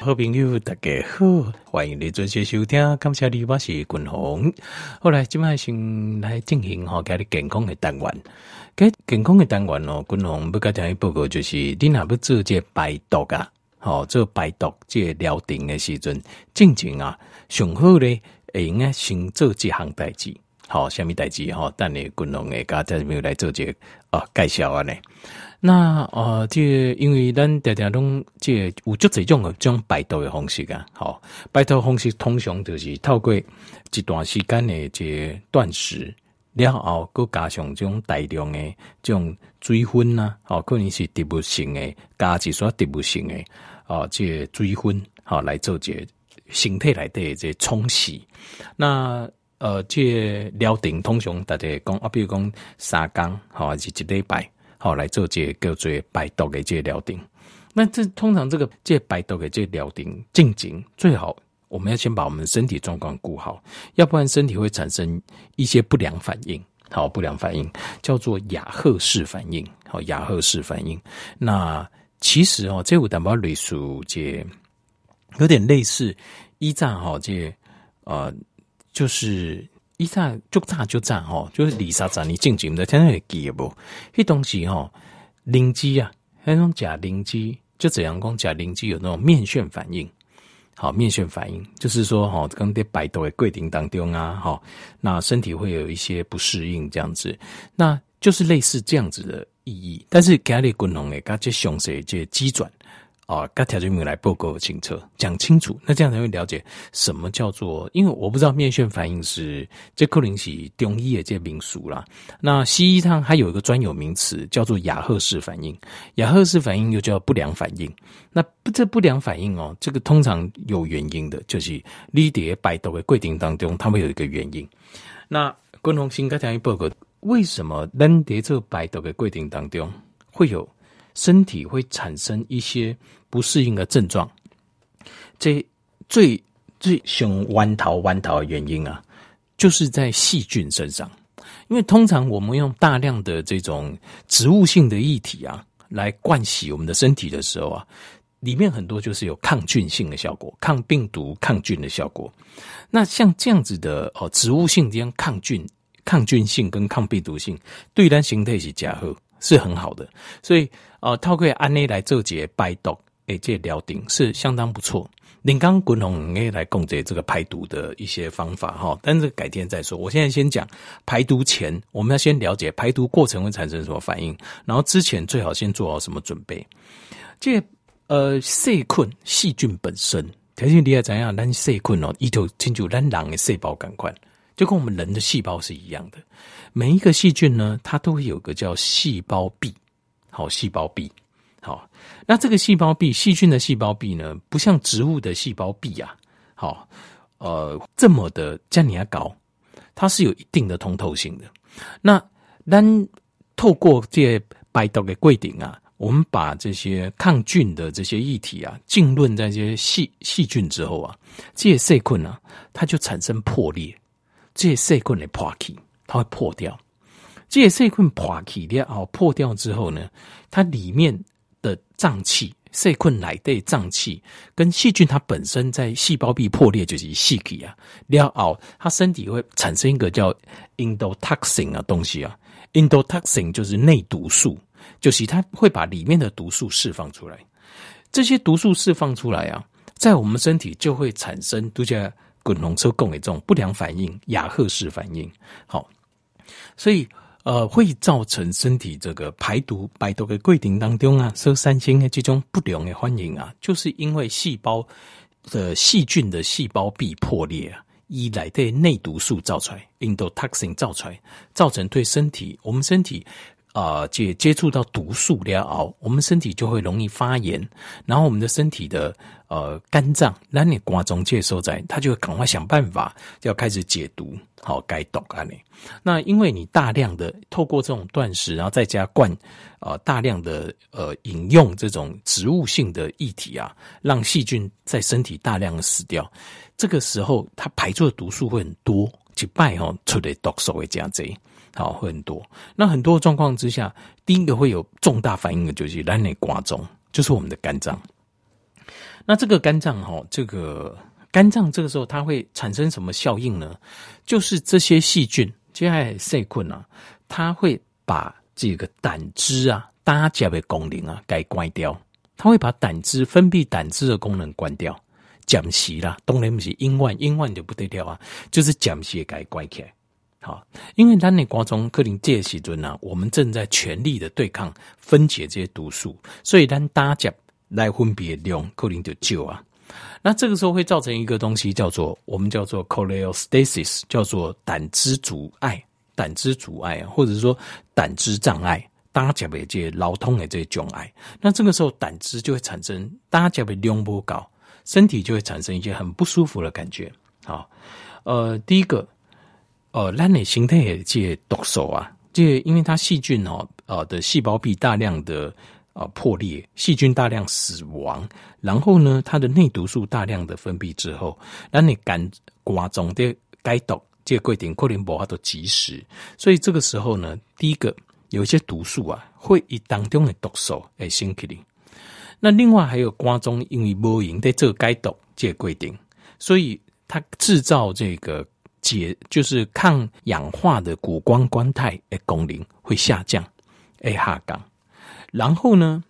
好朋友，大家好，欢迎你准时收听。感谢你，我是君宏。后来今麦先来进行哈，家里健康的单元。给健康的单元哦，君宏不跟大家报告，就是你若要做这排毒啊，好做排毒这疗程的时阵，进前啊，上好咧，会应该先做几项代志。好，下面代志哈？等你君宏的家在这边来做这个啊介绍啊呢。那呃，这因为咱大家拢这有足侪种个种排毒的方式啊，好，排毒方式通常就是透过一段时间的这断食了后，搁加上这种大量的这种水分呐，好，可能是植物性的，加一些植物性的哦，这水分好来做这身体内底这冲洗。那呃，这疗程通常大家讲啊，比如讲三工，好，还是一礼拜。好，来做这个叫做排毒的这疗程。那这通常这个这排毒的这疗程进行最好，我们要先把我们身体状况顾好，要不然身体会产生一些不良反应。好，不良反应叫做亚赫氏反应。好，亚赫氏反应。那其实哦，这有淡薄类似这有点类似一战哈，这呃就是。一炸就炸就炸吼，就是二三十年进前的，天天会记不？迄东西吼，灵机啊，那种假灵机，就怎样讲假灵机有那种面旋反应。好，面旋反应就是说，哈，刚在排毒的过程当中啊，哈，那身体会有一些不适应，这样子，那就是类似这样子的意义。但是家里滚龙诶，它这详细这机转。啊，该条件没有来报告清楚，讲清楚，那这样才会了解什么叫做。因为我不知道面眩反应是这克林奇中医的这民俗啦。那西医它还有一个专有名词叫做亚赫氏反应，亚赫氏反应又叫不良反应。那这不良反应哦，这个通常有原因的，就是你在排毒的规定当中，它会有一个原因。那共同性该条件报告，为什么咱在这排毒的规定当中会有身体会产生一些不适应的症状，这最最凶弯头弯头的原因啊，就是在细菌身上。因为通常我们用大量的这种植物性的液体啊，来灌洗我们的身体的时候啊，里面很多就是有抗菌性的效果，抗病毒、抗菌的效果。那像这样子的哦，植物性这样抗菌、抗菌性跟抗病毒性，对咱形态是加好，是很好的。所以呃，透过安内来做解排毒。诶，这疗程是相当不错。林刚滚龙诶来供这这个排毒的一些方法哈，但是改天再说。我现在先讲排毒前，我们要先了解排毒过程会产生什么反应，然后之前最好先做好什么准备。这呃细菌细菌本身，条件你要怎样？咱细菌哦，一头清楚咱人的细胞感官，就跟我们人的细胞是一样的。每一个细菌呢，它都会有个叫细胞壁，好，细胞壁。好，那这个细胞壁，细菌的细胞壁呢，不像植物的细胞壁啊，好，呃，这么的像你要高，它是有一定的通透性的。那当透过这些排毒的柜顶啊，我们把这些抗菌的这些液体啊，浸润在这些细细菌之后啊，这些细菌啊，它就产生破裂，这些细菌的破气，它会破掉。这些细菌破气掉，好破掉之后呢，它里面。的脏器，细菌内的脏器跟细菌，它本身在细胞壁破裂就是细体啊，然后它身体会产生一个叫 endotoxin 的东西啊，endotoxin 就是内毒素，就是它会把里面的毒素释放出来。这些毒素释放出来啊，在我们身体就会产生都叫滚龙车共的这种不良反应，亚赫氏反应。好，所以。呃，会造成身体这个排毒、排毒的过程当中啊，受三星的这种不良的反应啊，就是因为细胞的细菌的细胞壁破裂啊，以来的内毒素造出来，endotoxin 造出来，造成对身体，我们身体。啊，接接触到毒素了后，我们身体就会容易发炎，然后我们的身体的呃肝脏，那你挂中介所在，他就会赶快想办法，就要开始解毒，好解毒啊你。那因为你大量的透过这种断食，然后再加灌呃大量的呃饮用这种植物性的液体啊，让细菌在身体大量的死掉，这个时候它排出的毒素会很多，一摆吼出来毒素会加多。好，会很多。那很多状况之下，第一个会有重大反应的，就是咱的肝脏，就是我们的肝脏。那这个肝脏哈，这个肝脏这个时候它会产生什么效应呢？就是这些细菌，接下来细菌啊，它会把这个胆汁啊，大家的功能啊，给关掉。它会把胆汁分泌胆汁的功能关掉，减息啦，当然不是阴万英万就不得了啊，就是减息给关起来。好，因为咱的瓜中克林这时阵呢，我们正在全力的对抗分解这些毒素，所以咱大家来分别量克林就少啊。那这个时候会造成一个东西叫做我们叫做 cholestasis，叫做胆汁阻碍，胆汁阻碍，或者是说胆汁障碍。大家被这老通的这些障碍，那这个时候胆汁就会产生，大家被量不高，身体就会产生一些很不舒服的感觉。好，呃，第一个，呃，咱的形态也这毒素啊，这因为它细菌哦，呃的细胞壁大量的呃破裂，细菌大量死亡，然后呢，它的内毒素大量的分泌之后，咱你肝瓜中的解毒，这个过程可能无法度及时，所以这个时候呢，第一个。有一些毒素啊，会以当中的毒素来升起来。那另外还有肝中，因为无用在这个解毒这个规定，所以它制造这个解就是抗氧化的谷胱甘肽的功能会下降，哎下降。然后呢，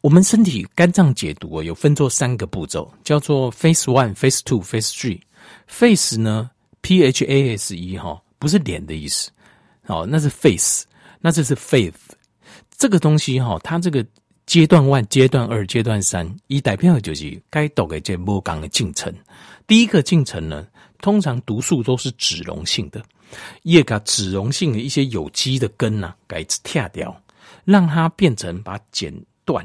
我们身体肝脏解毒啊有分作三个步骤，叫做 Phase One、Phase Two、Phase Three。Phase 呢，P H A S E 哈，不是脸的意思，哦，那是 Face。那这是 faith 这个东西哈，它这个阶段 one、阶段二、阶段三，一代表就是该读的这波刚的进程。第一个进程呢，通常毒素都是脂溶性的，也把脂溶性的一些有机的根呐，给拆掉，让它变成把剪断，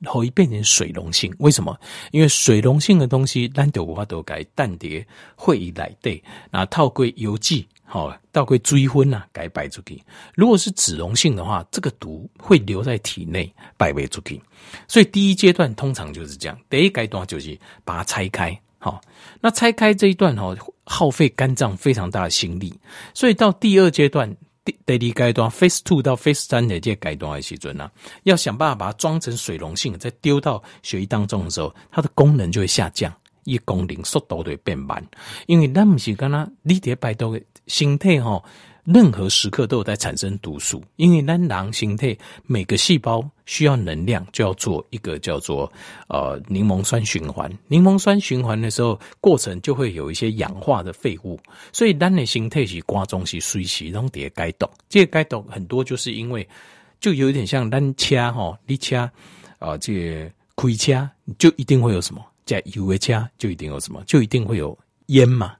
然后变成水溶性。为什么？因为水溶性的东西，单独的话都改氮碟会以来对，那套归油剂。好，倒归追昏呐，该摆出去。如果是脂溶性的话，这个毒会留在体内，摆不出去。所以第一阶段通常就是这样。第一阶段就是把它拆开。好，那拆开这一段哦，耗费肝脏非常大的心力。所以到第二阶段，第第二阶段 Phase Two 到 Phase 三的这阶段的时阵呢，要想办法把它装成水溶性，再丢到血液当中的时候，它的功能就会下降，一功能速度就会变慢。因为咱不是跟它你得排毒的。心态哈，任何时刻都有在产生毒素，因为咱人心态每个细胞需要能量，就要做一个叫做呃柠檬酸循环。柠檬酸循环的时候，过程就会有一些氧化的废物，所以咱的心态是瓜中是随时拢得解毒。这个解毒很多就是因为，就有点像咱车哈，你车啊，这个开车就一定会有什么，在油的车就一定有什么，就一定会有烟嘛。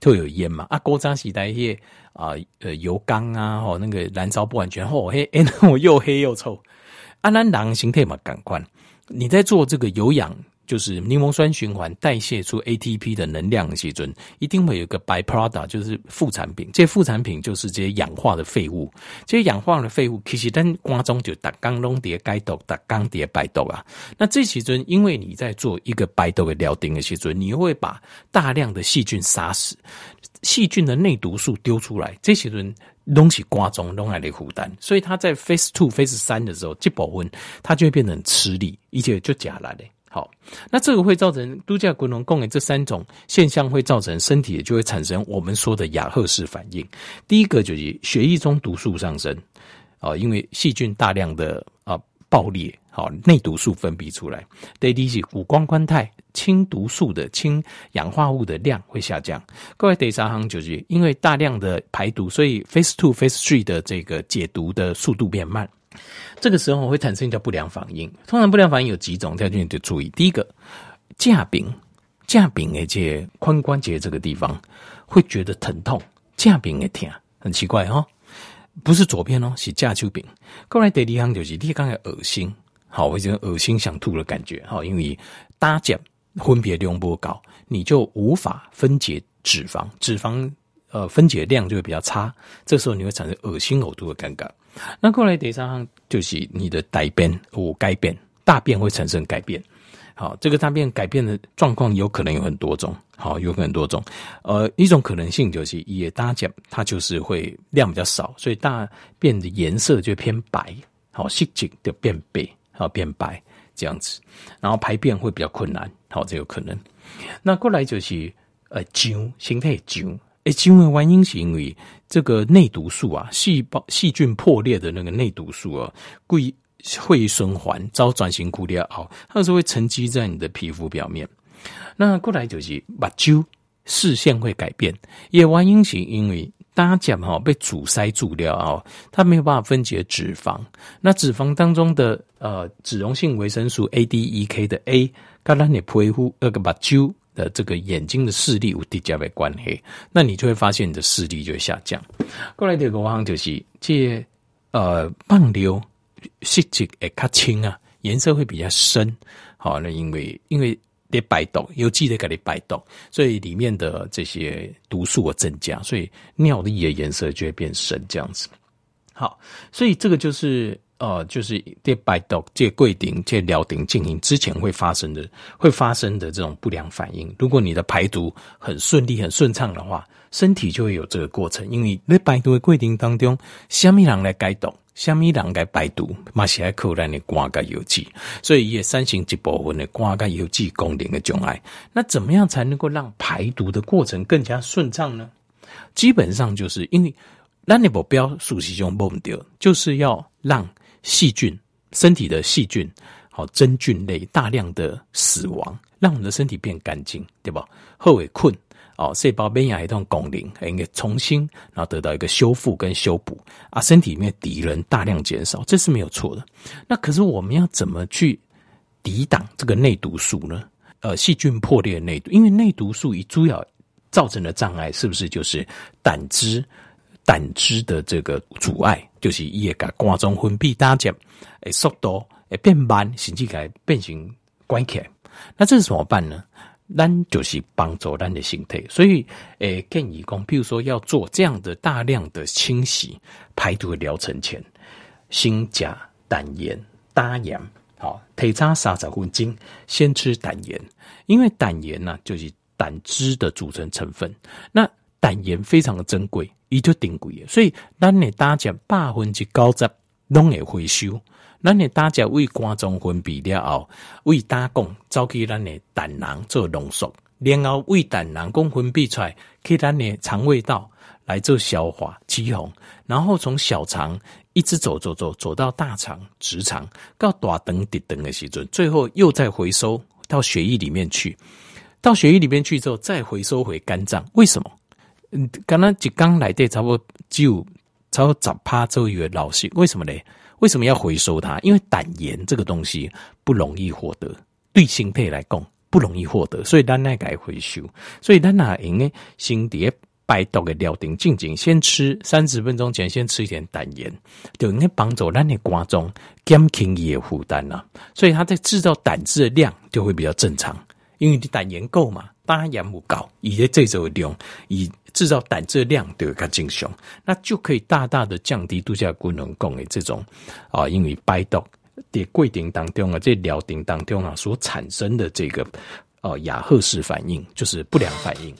都有烟嘛？啊，锅渣洗带液啊，呃，油缸啊，吼，那个燃烧不完全，吼黑，哎，我又黑又臭。啊，那狼形态嘛，感官，你在做这个有氧。就是柠檬酸循环代谢出 ATP 的能量的时阵，一定会有一个 byproduct，就是副产品。这些副产品就是这些氧化的废物。这些氧化的废物其实咱瓜中就打刚弄叠该毒，打刚叠排毒啊。那这时阵，因为你在做一个排毒的疗程的时阵，你会把大量的细菌杀死，细菌的内毒素丢出来，这时阵东西瓜中弄来的负担。所以它在 phase two、phase 三的时候，这部分它就会变成吃力，一切就假来的。好，那这个会造成度假滚龙共的这三种现象，会造成身体就会产生我们说的亚赫氏反应。第一个就是血液中毒素上升，啊，因为细菌大量的啊爆裂，好内毒素分泌出来。第二是谷胱甘肽氢毒素的氢氧化物的量会下降。各位第三行就是因为大量的排毒，所以 Phase Two、Phase Three 的这个解毒的速度变慢。这个时候会产生一叫不良反应，通常不良反应有几种，大家就得注意。第一个，架柄，架柄而且髋关节这个地方会觉得疼痛，架柄也疼，很奇怪、哦，不是左边哦，是架丘柄。过来第二项就是你刚才恶心，好，我觉得恶心想吐的感觉，好，因为搭架分别量不高，你就无法分解脂肪，脂肪呃分解量就会比较差，这时候你会产生恶心呕吐的尴尬。那过来第三项就是你的大便或改变，大便会产生改变。好，这个大便改变的状况有可能有很多种。好，有很多种。呃，一种可能性就是也大家讲，它就是会量比较少，所以大便的颜色就偏白。好，色泽就变白，好变白。这样子，然后排便会比较困难，好，这有可能。那过来就是呃胀，形态胀，诶，因为原因是因为这个内毒素啊，细胞细菌破裂的那个内毒素啊，会会循环遭转型固裂哦，它是会沉积在你的皮肤表面。那过来就是目睭视线会改变，也原因是因为。大家讲哈，被阻塞住了啊，它没有办法分解脂肪。那脂肪当中的呃脂溶性维生素 A、D、E、K 的 A，跟咱的皮肤那个目睭的这个眼睛的视力有叠加的关系，那你就会发现你的视力就会下降。过来这个话就是，这呃放流色泽会较清啊，颜色会比较深。好，那因为因为。得排毒，有机的给你排毒，所以里面的这些毒素会增加，所以尿液的颜色就会变深，这样子。好，所以这个就是呃，就是得排毒、这规定、这疗顶进行之前会发生的、会发生的这种不良反应。如果你的排毒很顺利、很顺畅的话，身体就会有这个过程，因为在排毒的规定当中，虾米人来解毒？虾米人该排毒，嘛是爱靠咱的肝跟油脂，所以也三型一部分的肝跟油脂功能的障碍。那怎么样才能够让排毒的过程更加顺畅呢？基本上就是因为咱的目标熟悉中忘掉，就是要让细菌身体的细菌好真菌类大量的死亡，让我们的身体变干净，对吧？后尾困。哦，细胞免疫系统功能应该重新，然后得到一个修复跟修补啊，身体里面敌人大量减少，这是没有错的。那可是我们要怎么去抵挡这个内毒素呢？呃，细菌破裂的内毒，因为内毒素以主要造成的障碍，是不是就是胆汁？胆汁的这个阻碍，就是伊会甲肝脏分泌大减，诶，速度诶变慢，甚至改变成关起来。那这是怎么办呢？咱就是帮助咱的身体，所以诶建议讲，譬如说要做这样的大量的清洗排毒的疗程前，先加胆盐、大盐，好，提早三十分钟先吃胆盐，因为胆盐呢就是胆汁的组成成分，那胆盐非常的珍贵，伊就顶贵，所以咱的大家百分之九十拢会回收。咱的大家为肝脏分泌了后，为胆供走去咱的胆囊做浓缩，然后为胆囊共分泌出来，去咱的肠胃道来做消化、脂肪，然后从小肠一直走走走走到大肠、直肠，到大肠、直肠的时阵，最后又再回收到血液里面去，到血液里面去之后再回收回肝脏。为什么？嗯，刚刚一缸来的差不多只有差不多十趴左右的老师，为什么呢？为什么要回收它？因为胆盐这个东西不容易获得，对身体来讲不容易获得，所以咱来改回收。所以咱那应该先碟排毒的料定静静，先吃三十分钟前先吃一点胆盐，就应该帮助咱的肝中减轻伊的负担呐。所以它在制造胆汁的量就会比较正常，因为你胆盐够嘛，当然盐不高，以这种量以。制造胆汁量都有个正常，那就可以大大的降低度假功能供的这种啊，因为排毒的规定当中啊，这疗定当中啊所产生的这个呃亚赫氏反应，就是不良反应。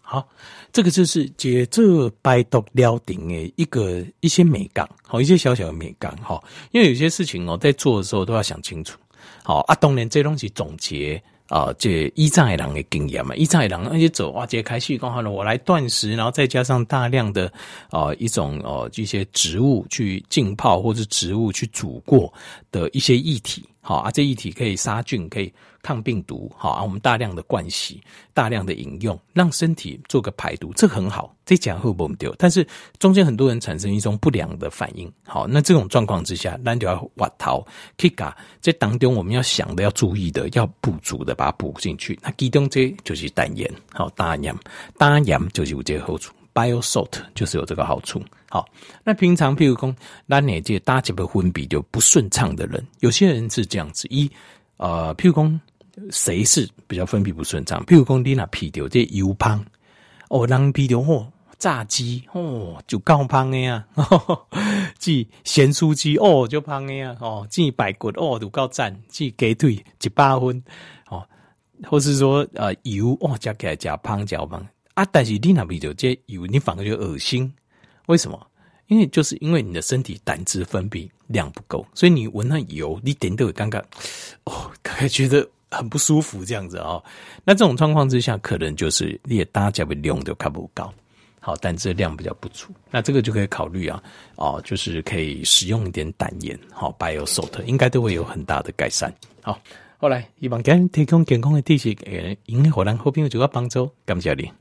好，这个就是解这排毒疗定的一个一些美感，好一些小小的美感哈，因为有些事情哦，在做的时候都要想清楚。好啊，当然这东西总结。啊，这依仗的人的经验嘛，依仗的人而且走哇，这开气刚好呢，我来断食，然后再加上大量的啊一种哦这些植物去浸泡或者植物去煮过的一些液体，好啊，这液体可以杀菌，可以。抗病毒，好啊！我们大量的灌洗，大量的饮用，让身体做个排毒，这很好。这讲会不丢，但是中间很多人产生一种不良的反应。好，那这种状况之下，那就要挖掏 Kika。这当中我们要想的、要注意的、要补足的，把它补进去。那其中这就是胆盐，好，大盐，大盐就是有这个好处。Bio Salt 就是有这个好处。好，那平常譬如说，那哪这大几的分比就不顺畅的人，有些人是这样子，一呃，譬如说。谁是比较分泌不顺畅？譬如讲，你那皮掉这油胖哦，人皮掉哦，炸鸡哦就够胖的呀，即咸酥鸡哦就胖的呀，哦即排骨哦就够赞，即鸡腿一百分哦，或是说呃油哦加起来加胖加胖啊，但是你那皮掉这油，你反而就恶心，为什么？因为就是因为你的身体胆汁分泌量不够，所以你闻那油，你点都会尴尬，哦，可以觉得很不舒服这样子哦。那这种状况之下，可能就是你也大家会用的看不高，好，胆汁量比较不足，那这个就可以考虑啊，哦，就是可以使用一点胆盐，好，Bio Salt 应该都会有很大的改善。好，后来希望给提供健康的知识，诶，应该让咱好朋友就要帮助，感谢你。